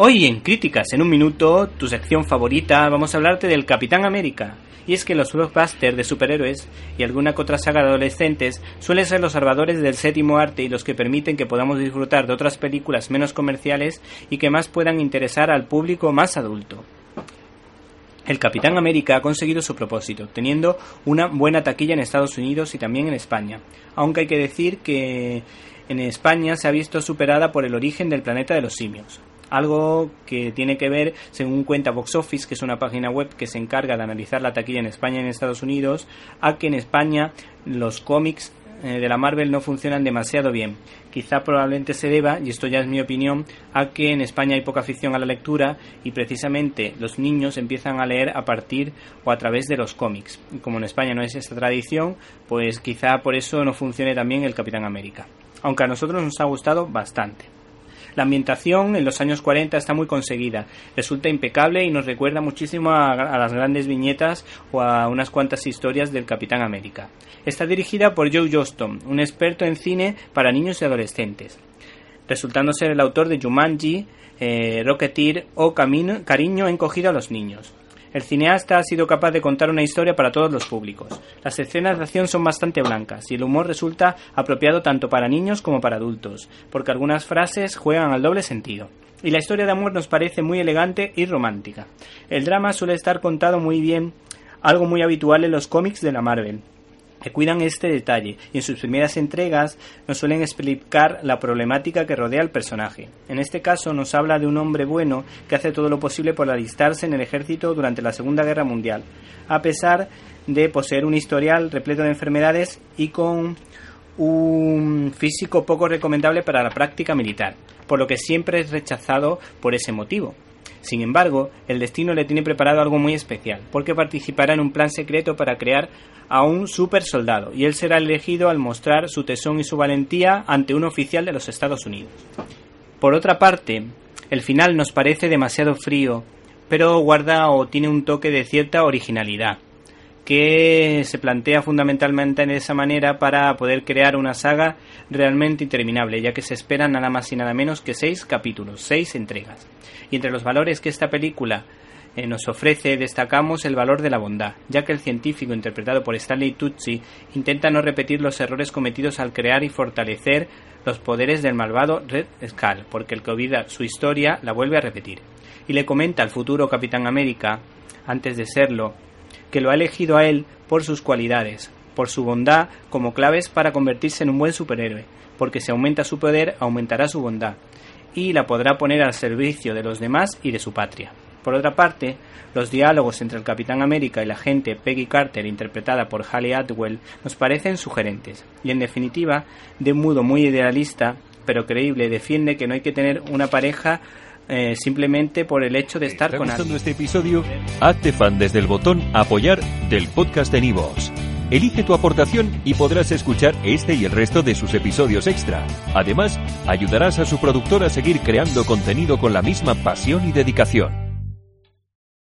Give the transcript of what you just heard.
Hoy en Críticas en un minuto, tu sección favorita, vamos a hablarte del Capitán América. Y es que los blockbusters de superhéroes y alguna otra saga de adolescentes suelen ser los salvadores del séptimo arte y los que permiten que podamos disfrutar de otras películas menos comerciales y que más puedan interesar al público más adulto. El Capitán América ha conseguido su propósito, teniendo una buena taquilla en Estados Unidos y también en España, aunque hay que decir que en España se ha visto superada por el origen del planeta de los simios, algo que tiene que ver, según cuenta Box Office, que es una página web que se encarga de analizar la taquilla en España y en Estados Unidos, a que en España los cómics eh, de la Marvel no funcionan demasiado bien. Quizá probablemente se deba, y esto ya es mi opinión, a que en España hay poca afición a la lectura y precisamente los niños empiezan a leer a partir o a través de los cómics. Como en España no es esta tradición, pues quizá por eso no funcione también el Capitán América. Aunque a nosotros nos ha gustado bastante. La ambientación en los años 40 está muy conseguida, resulta impecable y nos recuerda muchísimo a, las grandes viñetas o a unas cuantas historias del Capitán América. Está dirigida por Joe Johnston, un experto en cine para niños y adolescentes, resultando ser el autor de Jumanji, eh, Rocketeer o Camino, Cariño encogido a los niños. El cineasta ha sido capaz de contar una historia para todos los públicos. Las escenas de acción son bastante blancas y el humor resulta apropiado tanto para niños como para adultos, porque algunas frases juegan al doble sentido. Y la historia de amor nos parece muy elegante y romántica. El drama suele estar contado muy bien, algo muy habitual en los cómics de la Marvel, cuidan este detalle y en sus primeras entregas nos suelen explicar la problemática que rodea al personaje. En este caso nos habla de un hombre bueno que hace todo lo posible por alistarse en el ejército durante la Segunda Guerra Mundial, a pesar de poseer un historial repleto de enfermedades y con un físico poco recomendable para la práctica militar, por lo que siempre es rechazado por ese motivo. Sin embargo, el destino le tiene preparado algo muy especial, porque participará en un plan secreto para crear a un super soldado, y él será elegido al mostrar su tesón y su valentía ante un oficial de los Estados Unidos. Por otra parte, el final nos parece demasiado frío, pero guarda o tiene un toque de cierta originalidad que se plantea fundamentalmente de esa manera para poder crear una saga realmente interminable, ya que se esperan nada más y nada menos que seis capítulos, seis entregas. Y entre los valores que esta película eh, nos ofrece destacamos el valor de la bondad, ya que el científico interpretado por Stanley Tucci intenta no repetir los errores cometidos al crear y fortalecer los poderes del malvado Red Skull, porque el que olvida su historia la vuelve a repetir. Y le comenta al futuro Capitán América, antes de serlo, que lo ha elegido a él por sus cualidades, por su bondad como claves para convertirse en un buen superhéroe, porque si aumenta su poder, aumentará su bondad, y la podrá poner al servicio de los demás y de su patria. Por otra parte, los diálogos entre el Capitán América y la agente Peggy Carter, interpretada por Halle Atwell, nos parecen sugerentes, y en definitiva, de un modo muy idealista, pero creíble, defiende que no hay que tener una pareja eh, simplemente por el hecho de estar con alguien. este episodio? Hazte fan desde el botón apoyar del podcast de Nivos. Elige tu aportación y podrás escuchar este y el resto de sus episodios extra. Además, ayudarás a su productor a seguir creando contenido con la misma pasión y dedicación.